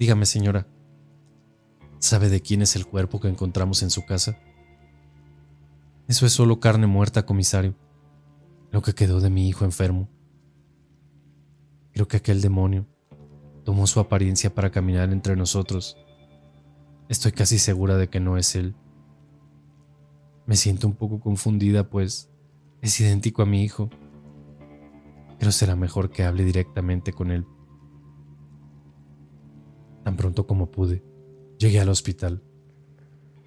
Dígame, señora, ¿sabe de quién es el cuerpo que encontramos en su casa? Eso es solo carne muerta, comisario. Lo que quedó de mi hijo enfermo. Creo que aquel demonio tomó su apariencia para caminar entre nosotros. Estoy casi segura de que no es él. Me siento un poco confundida, pues es idéntico a mi hijo. Pero será mejor que hable directamente con él. Tan pronto como pude, llegué al hospital.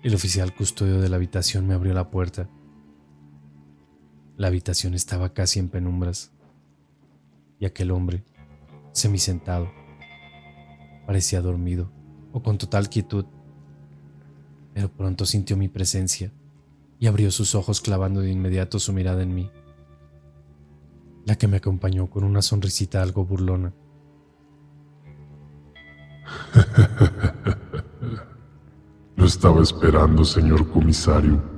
El oficial custodio de la habitación me abrió la puerta. La habitación estaba casi en penumbras. Y aquel hombre, semisentado, parecía dormido o con total quietud. Pero pronto sintió mi presencia y abrió sus ojos clavando de inmediato su mirada en mí la que me acompañó con una sonrisita algo burlona. Lo estaba esperando, señor comisario.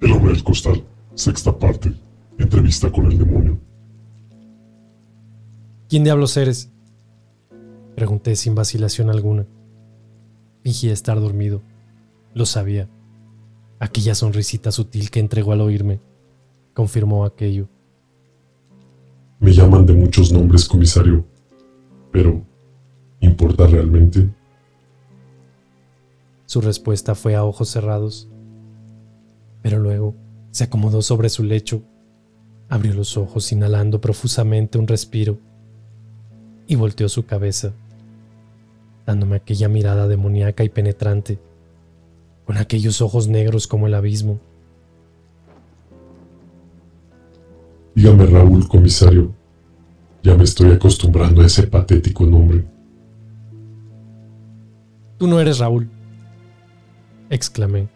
El hombre del costal, sexta parte. Entrevista con el demonio. ¿Quién diablos eres? Pregunté sin vacilación alguna. Fingí estar dormido. Lo sabía. Aquella sonrisita sutil que entregó al oírme confirmó aquello. Me llaman de muchos nombres, comisario. Pero, ¿importa realmente? Su respuesta fue a ojos cerrados. Pero luego se acomodó sobre su lecho, abrió los ojos inhalando profusamente un respiro y volteó su cabeza, dándome aquella mirada demoníaca y penetrante, con aquellos ojos negros como el abismo. Dígame, Raúl, comisario. Ya me estoy acostumbrando a ese patético nombre. Tú no eres Raúl, exclamé,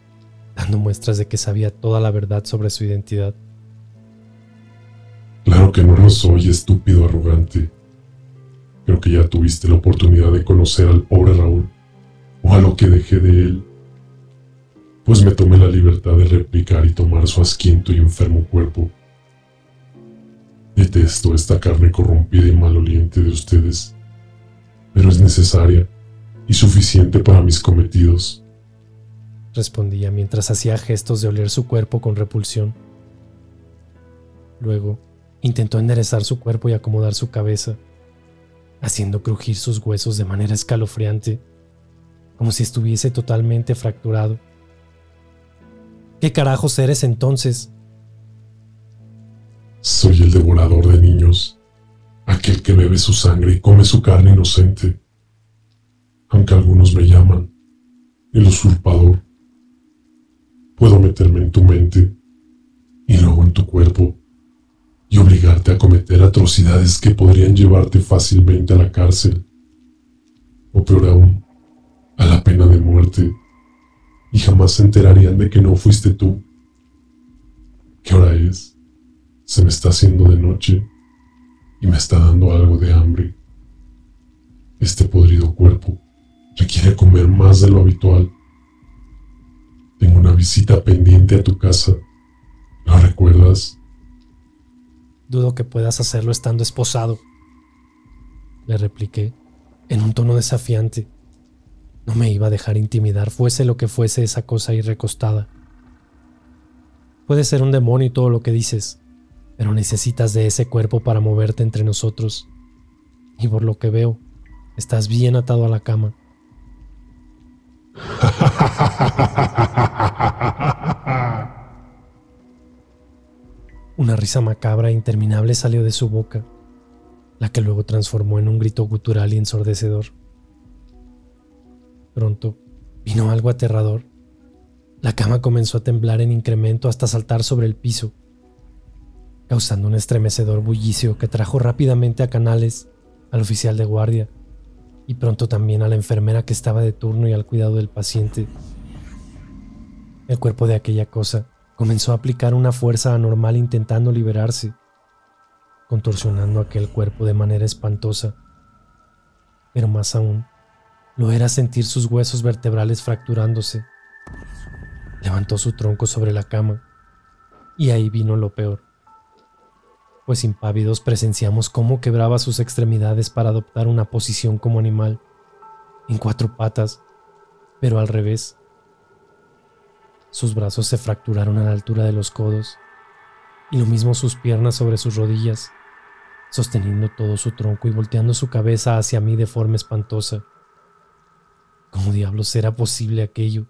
dando muestras de que sabía toda la verdad sobre su identidad. Claro que no lo soy, estúpido arrogante. Creo que ya tuviste la oportunidad de conocer al pobre Raúl, o a lo que dejé de él, pues me tomé la libertad de replicar y tomar su asquiento y enfermo cuerpo. Detesto esta carne corrompida y maloliente de ustedes, pero es necesaria y suficiente para mis cometidos. Respondía mientras hacía gestos de oler su cuerpo con repulsión. Luego intentó enderezar su cuerpo y acomodar su cabeza, haciendo crujir sus huesos de manera escalofriante, como si estuviese totalmente fracturado. ¿Qué carajos eres entonces? Soy el devorador de niños, aquel que bebe su sangre y come su carne inocente, aunque algunos me llaman el usurpador. Puedo meterme en tu mente y luego en tu cuerpo y obligarte a cometer atrocidades que podrían llevarte fácilmente a la cárcel, o peor aún, a la pena de muerte, y jamás se enterarían de que no fuiste tú. ¿Qué hora es? Se me está haciendo de noche y me está dando algo de hambre. Este podrido cuerpo requiere comer más de lo habitual. Tengo una visita pendiente a tu casa. ¿La recuerdas? Dudo que puedas hacerlo estando esposado. Le repliqué, en un tono desafiante. No me iba a dejar intimidar, fuese lo que fuese esa cosa ahí recostada. Puede ser un demonio y todo lo que dices, pero necesitas de ese cuerpo para moverte entre nosotros. Y por lo que veo, estás bien atado a la cama. Una risa macabra e interminable salió de su boca, la que luego transformó en un grito gutural y ensordecedor. Pronto vino algo aterrador. La cama comenzó a temblar en incremento hasta saltar sobre el piso, causando un estremecedor bullicio que trajo rápidamente a Canales, al oficial de guardia, y pronto también a la enfermera que estaba de turno y al cuidado del paciente. El cuerpo de aquella cosa comenzó a aplicar una fuerza anormal intentando liberarse, contorsionando aquel cuerpo de manera espantosa. Pero más aún, lo era sentir sus huesos vertebrales fracturándose. Levantó su tronco sobre la cama, y ahí vino lo peor, pues impávidos presenciamos cómo quebraba sus extremidades para adoptar una posición como animal, en cuatro patas, pero al revés. Sus brazos se fracturaron a la altura de los codos, y lo mismo sus piernas sobre sus rodillas, sosteniendo todo su tronco y volteando su cabeza hacia mí de forma espantosa. ¿Cómo diablos era posible aquello?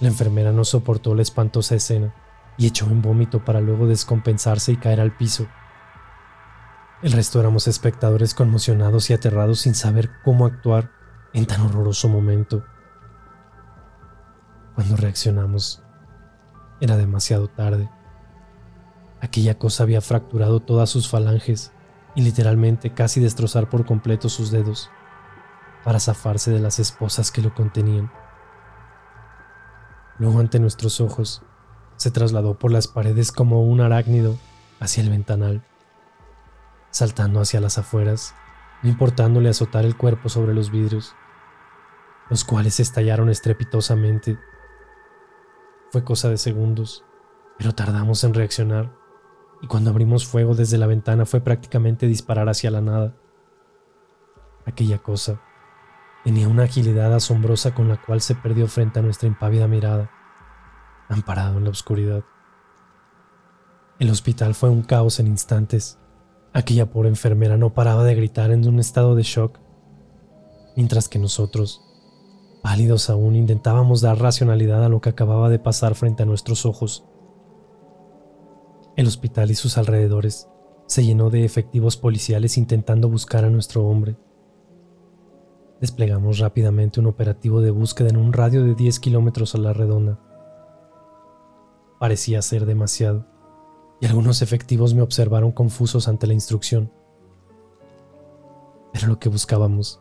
La enfermera no soportó la espantosa escena y echó en vómito para luego descompensarse y caer al piso. El resto éramos espectadores conmocionados y aterrados sin saber cómo actuar en tan horroroso momento. Cuando reaccionamos, era demasiado tarde. Aquella cosa había fracturado todas sus falanges y literalmente casi destrozar por completo sus dedos para zafarse de las esposas que lo contenían. Luego ante nuestros ojos se trasladó por las paredes como un arácnido hacia el ventanal, saltando hacia las afueras, no importándole azotar el cuerpo sobre los vidrios, los cuales estallaron estrepitosamente fue cosa de segundos, pero tardamos en reaccionar, y cuando abrimos fuego desde la ventana fue prácticamente disparar hacia la nada. Aquella cosa tenía una agilidad asombrosa con la cual se perdió frente a nuestra impávida mirada, amparado en la oscuridad. El hospital fue un caos en instantes. Aquella pobre enfermera no paraba de gritar en un estado de shock, mientras que nosotros, Pálidos aún intentábamos dar racionalidad a lo que acababa de pasar frente a nuestros ojos. El hospital y sus alrededores se llenó de efectivos policiales intentando buscar a nuestro hombre. Desplegamos rápidamente un operativo de búsqueda en un radio de 10 kilómetros a la redonda. Parecía ser demasiado, y algunos efectivos me observaron confusos ante la instrucción. Pero lo que buscábamos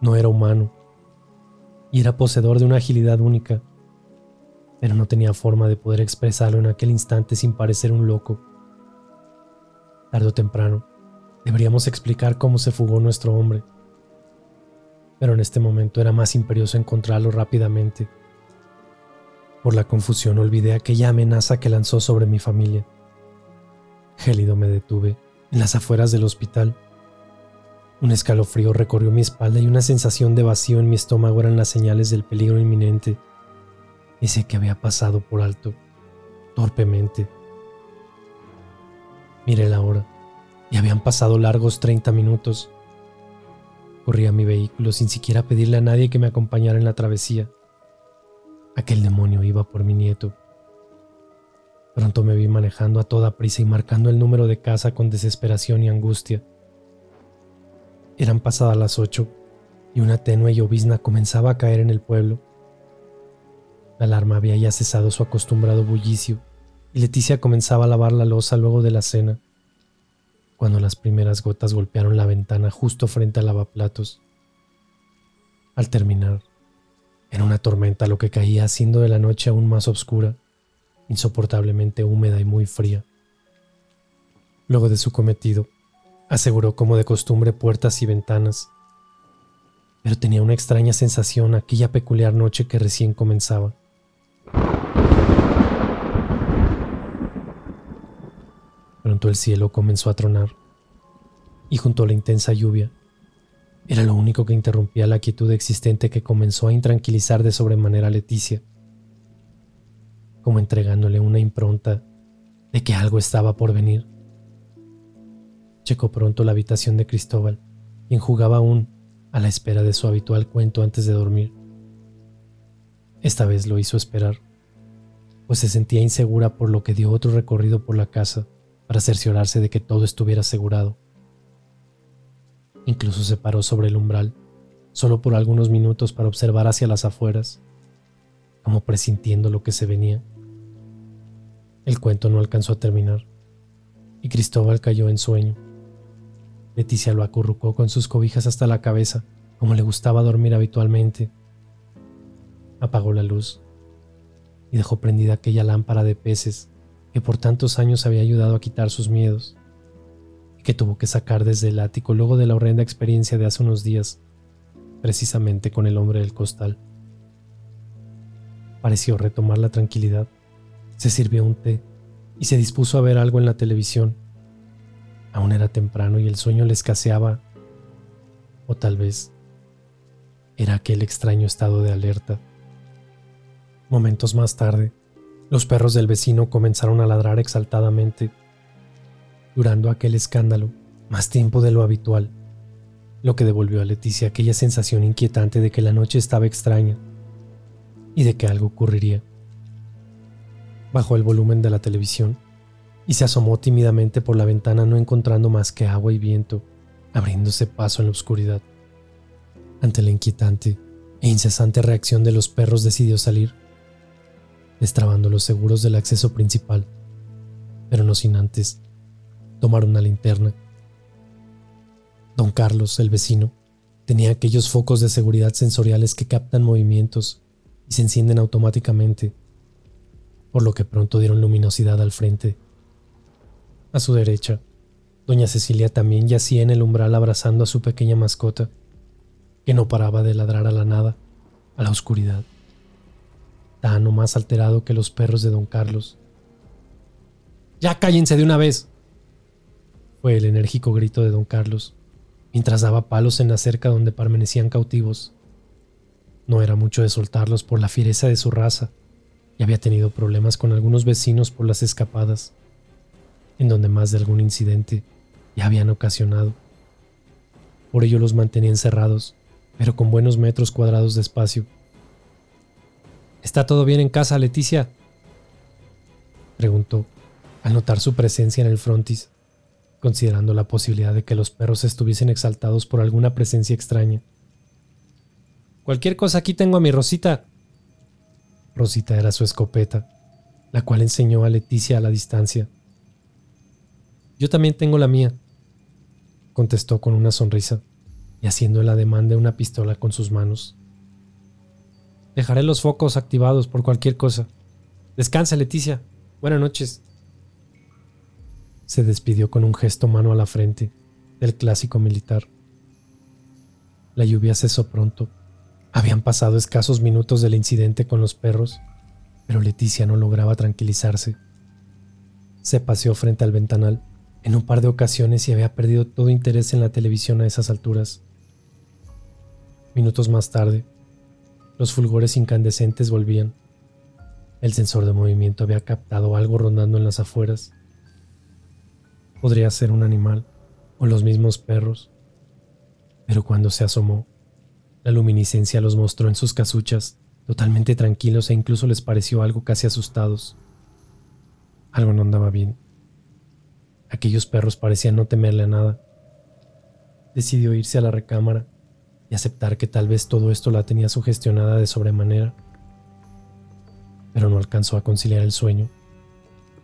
no era humano y era poseedor de una agilidad única, pero no tenía forma de poder expresarlo en aquel instante sin parecer un loco. Tarde o temprano, deberíamos explicar cómo se fugó nuestro hombre, pero en este momento era más imperioso encontrarlo rápidamente. Por la confusión olvidé aquella amenaza que lanzó sobre mi familia. Gélido me detuve en las afueras del hospital un escalofrío recorrió mi espalda y una sensación de vacío en mi estómago eran las señales del peligro inminente, ese que había pasado por alto, torpemente. Miré la hora y habían pasado largos 30 minutos. Corrí a mi vehículo sin siquiera pedirle a nadie que me acompañara en la travesía. Aquel demonio iba por mi nieto. Pronto me vi manejando a toda prisa y marcando el número de casa con desesperación y angustia. Eran pasadas las ocho y una tenue llovizna comenzaba a caer en el pueblo. La alarma había ya cesado su acostumbrado bullicio y Leticia comenzaba a lavar la losa luego de la cena, cuando las primeras gotas golpearon la ventana justo frente al lavaplatos. Al terminar, era una tormenta lo que caía haciendo de la noche aún más oscura, insoportablemente húmeda y muy fría. Luego de su cometido, aseguró como de costumbre puertas y ventanas. pero tenía una extraña sensación aquella peculiar noche que recién comenzaba. Pronto el cielo comenzó a tronar, y junto a la intensa lluvia, era lo único que interrumpía la quietud existente que comenzó a intranquilizar de sobremanera a Leticia, como entregándole una impronta de que algo estaba por venir. Checó pronto la habitación de Cristóbal, quien jugaba aún a la espera de su habitual cuento antes de dormir. Esta vez lo hizo esperar, pues se sentía insegura por lo que dio otro recorrido por la casa para cerciorarse de que todo estuviera asegurado. Incluso se paró sobre el umbral, solo por algunos minutos para observar hacia las afueras, como presintiendo lo que se venía. El cuento no alcanzó a terminar, y Cristóbal cayó en sueño. Leticia lo acurrucó con sus cobijas hasta la cabeza, como le gustaba dormir habitualmente. Apagó la luz y dejó prendida aquella lámpara de peces que por tantos años había ayudado a quitar sus miedos y que tuvo que sacar desde el ático luego de la horrenda experiencia de hace unos días, precisamente con el hombre del costal. Pareció retomar la tranquilidad, se sirvió un té y se dispuso a ver algo en la televisión. Aún era temprano y el sueño le escaseaba, o tal vez era aquel extraño estado de alerta. Momentos más tarde, los perros del vecino comenzaron a ladrar exaltadamente, durando aquel escándalo más tiempo de lo habitual, lo que devolvió a Leticia aquella sensación inquietante de que la noche estaba extraña y de que algo ocurriría. Bajó el volumen de la televisión y se asomó tímidamente por la ventana no encontrando más que agua y viento, abriéndose paso en la oscuridad. Ante la inquietante e incesante reacción de los perros decidió salir destrabando los seguros del acceso principal, pero no sin antes tomar una linterna. Don Carlos, el vecino, tenía aquellos focos de seguridad sensoriales que captan movimientos y se encienden automáticamente, por lo que pronto dieron luminosidad al frente. A su derecha, doña Cecilia también yacía en el umbral abrazando a su pequeña mascota, que no paraba de ladrar a la nada, a la oscuridad tan o más alterado que los perros de don Carlos. Ya cállense de una vez, fue el enérgico grito de don Carlos, mientras daba palos en la cerca donde permanecían cautivos. No era mucho de soltarlos por la fiereza de su raza, y había tenido problemas con algunos vecinos por las escapadas, en donde más de algún incidente ya habían ocasionado. Por ello los mantenía encerrados, pero con buenos metros cuadrados de espacio ¿Está todo bien en casa, Leticia? Preguntó, al notar su presencia en el frontis, considerando la posibilidad de que los perros estuviesen exaltados por alguna presencia extraña. Cualquier cosa aquí tengo a mi Rosita. Rosita era su escopeta, la cual enseñó a Leticia a la distancia. Yo también tengo la mía, contestó con una sonrisa y haciendo el ademán de una pistola con sus manos. Dejaré los focos activados por cualquier cosa. Descansa, Leticia. Buenas noches. Se despidió con un gesto mano a la frente, del clásico militar. La lluvia cesó pronto. Habían pasado escasos minutos del incidente con los perros, pero Leticia no lograba tranquilizarse. Se paseó frente al ventanal en un par de ocasiones y había perdido todo interés en la televisión a esas alturas. Minutos más tarde, los fulgores incandescentes volvían. El sensor de movimiento había captado algo rondando en las afueras. Podría ser un animal o los mismos perros. Pero cuando se asomó, la luminiscencia los mostró en sus casuchas, totalmente tranquilos e incluso les pareció algo casi asustados. Algo no andaba bien. Aquellos perros parecían no temerle a nada. Decidió irse a la recámara y aceptar que tal vez todo esto la tenía sugestionada de sobremanera. Pero no alcanzó a conciliar el sueño.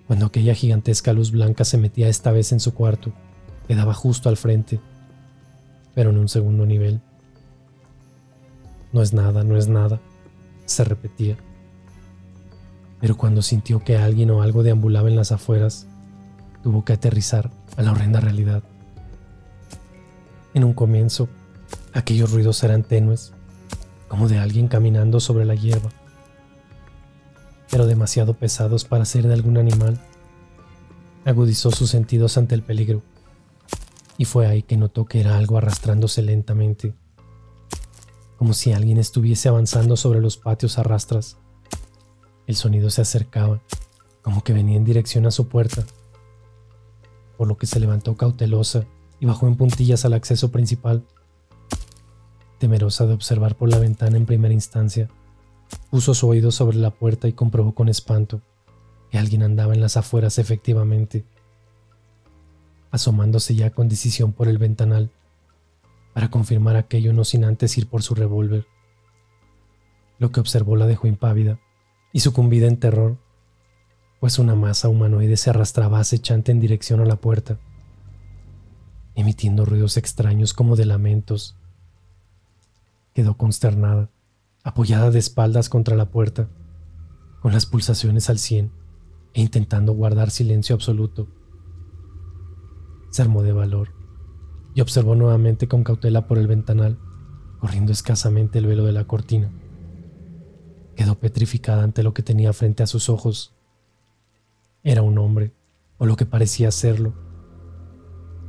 Cuando aquella gigantesca luz blanca se metía esta vez en su cuarto, quedaba justo al frente, pero en un segundo nivel. No es nada, no es nada, se repetía. Pero cuando sintió que alguien o algo deambulaba en las afueras, tuvo que aterrizar a la horrenda realidad. En un comienzo Aquellos ruidos eran tenues, como de alguien caminando sobre la hierba, pero demasiado pesados para ser de algún animal. Agudizó sus sentidos ante el peligro, y fue ahí que notó que era algo arrastrándose lentamente, como si alguien estuviese avanzando sobre los patios a rastras. El sonido se acercaba, como que venía en dirección a su puerta, por lo que se levantó cautelosa y bajó en puntillas al acceso principal. Temerosa de observar por la ventana en primera instancia, puso su oído sobre la puerta y comprobó con espanto que alguien andaba en las afueras efectivamente, asomándose ya con decisión por el ventanal para confirmar aquello no sin antes ir por su revólver. Lo que observó la dejó impávida y sucumbida en terror, pues una masa humanoide se arrastraba acechante en dirección a la puerta, emitiendo ruidos extraños como de lamentos. Quedó consternada, apoyada de espaldas contra la puerta, con las pulsaciones al cien e intentando guardar silencio absoluto. Se armó de valor y observó nuevamente con cautela por el ventanal, corriendo escasamente el velo de la cortina. Quedó petrificada ante lo que tenía frente a sus ojos. Era un hombre, o lo que parecía serlo,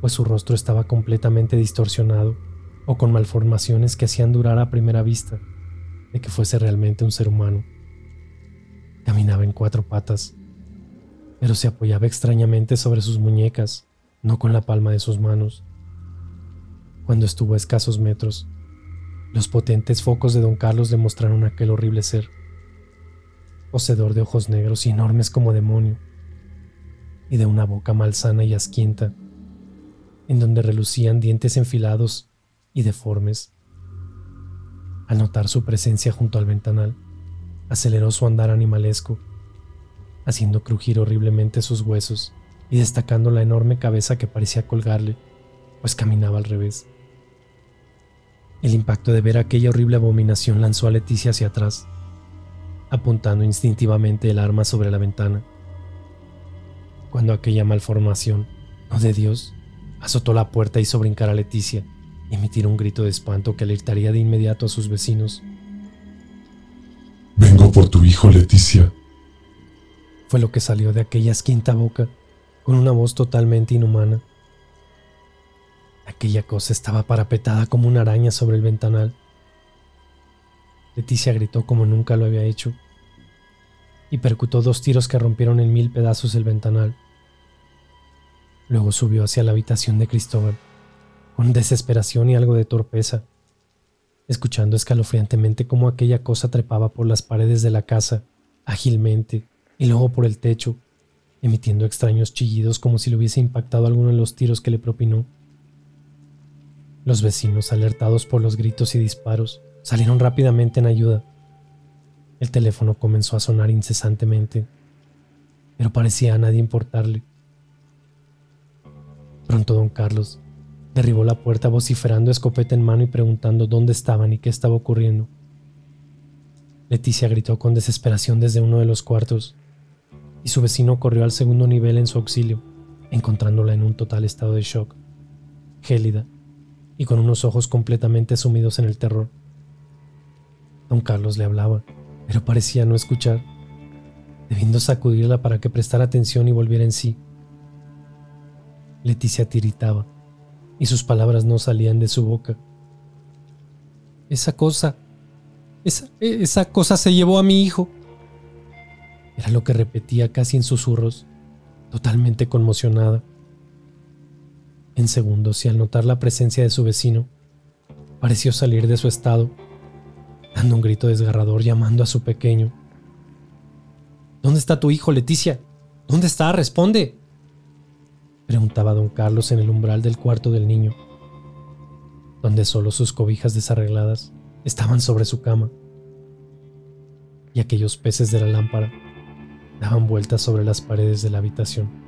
pues su rostro estaba completamente distorsionado o con malformaciones que hacían durar a primera vista de que fuese realmente un ser humano. Caminaba en cuatro patas, pero se apoyaba extrañamente sobre sus muñecas, no con la palma de sus manos. Cuando estuvo a escasos metros, los potentes focos de don Carlos le mostraron aquel horrible ser poseedor de ojos negros y enormes como demonio, y de una boca malsana y asquienta, en donde relucían dientes enfilados y deformes. Al notar su presencia junto al ventanal, aceleró su andar animalesco, haciendo crujir horriblemente sus huesos y destacando la enorme cabeza que parecía colgarle, pues caminaba al revés. El impacto de ver aquella horrible abominación lanzó a Leticia hacia atrás, apuntando instintivamente el arma sobre la ventana. Cuando aquella malformación, no de Dios, azotó la puerta hizo brincar a Leticia emitir un grito de espanto que alertaría de inmediato a sus vecinos. Vengo por tu hijo, Leticia. Fue lo que salió de aquella esquinta boca, con una voz totalmente inhumana. Aquella cosa estaba parapetada como una araña sobre el ventanal Leticia gritó como nunca lo había hecho y percutó dos tiros que rompieron en mil pedazos el ventanal. Luego subió hacia la habitación de Cristóbal, con desesperación y algo de torpeza, escuchando escalofriantemente cómo aquella cosa trepaba por las paredes de la casa, ágilmente, y luego por el techo, emitiendo extraños chillidos como si le hubiese impactado alguno de los tiros que le propinó. Los vecinos, alertados por los gritos y disparos, Salieron rápidamente en ayuda. El teléfono comenzó a sonar incesantemente, pero parecía a nadie importarle. Pronto don Carlos derribó la puerta vociferando escopeta en mano y preguntando dónde estaban y qué estaba ocurriendo. Leticia gritó con desesperación desde uno de los cuartos, y su vecino corrió al segundo nivel en su auxilio, encontrándola en un total estado de shock, gélida y con unos ojos completamente sumidos en el terror. Don Carlos le hablaba, pero parecía no escuchar, debiendo sacudirla para que prestara atención y volviera en sí. Leticia tiritaba, y sus palabras no salían de su boca. Esa cosa, esa, esa cosa se llevó a mi hijo. Era lo que repetía casi en susurros, totalmente conmocionada. En segundos, y al notar la presencia de su vecino, pareció salir de su estado dando un grito desgarrador llamando a su pequeño. ¿Dónde está tu hijo, Leticia? ¿Dónde está? Responde. Preguntaba don Carlos en el umbral del cuarto del niño, donde solo sus cobijas desarregladas estaban sobre su cama, y aquellos peces de la lámpara daban vueltas sobre las paredes de la habitación.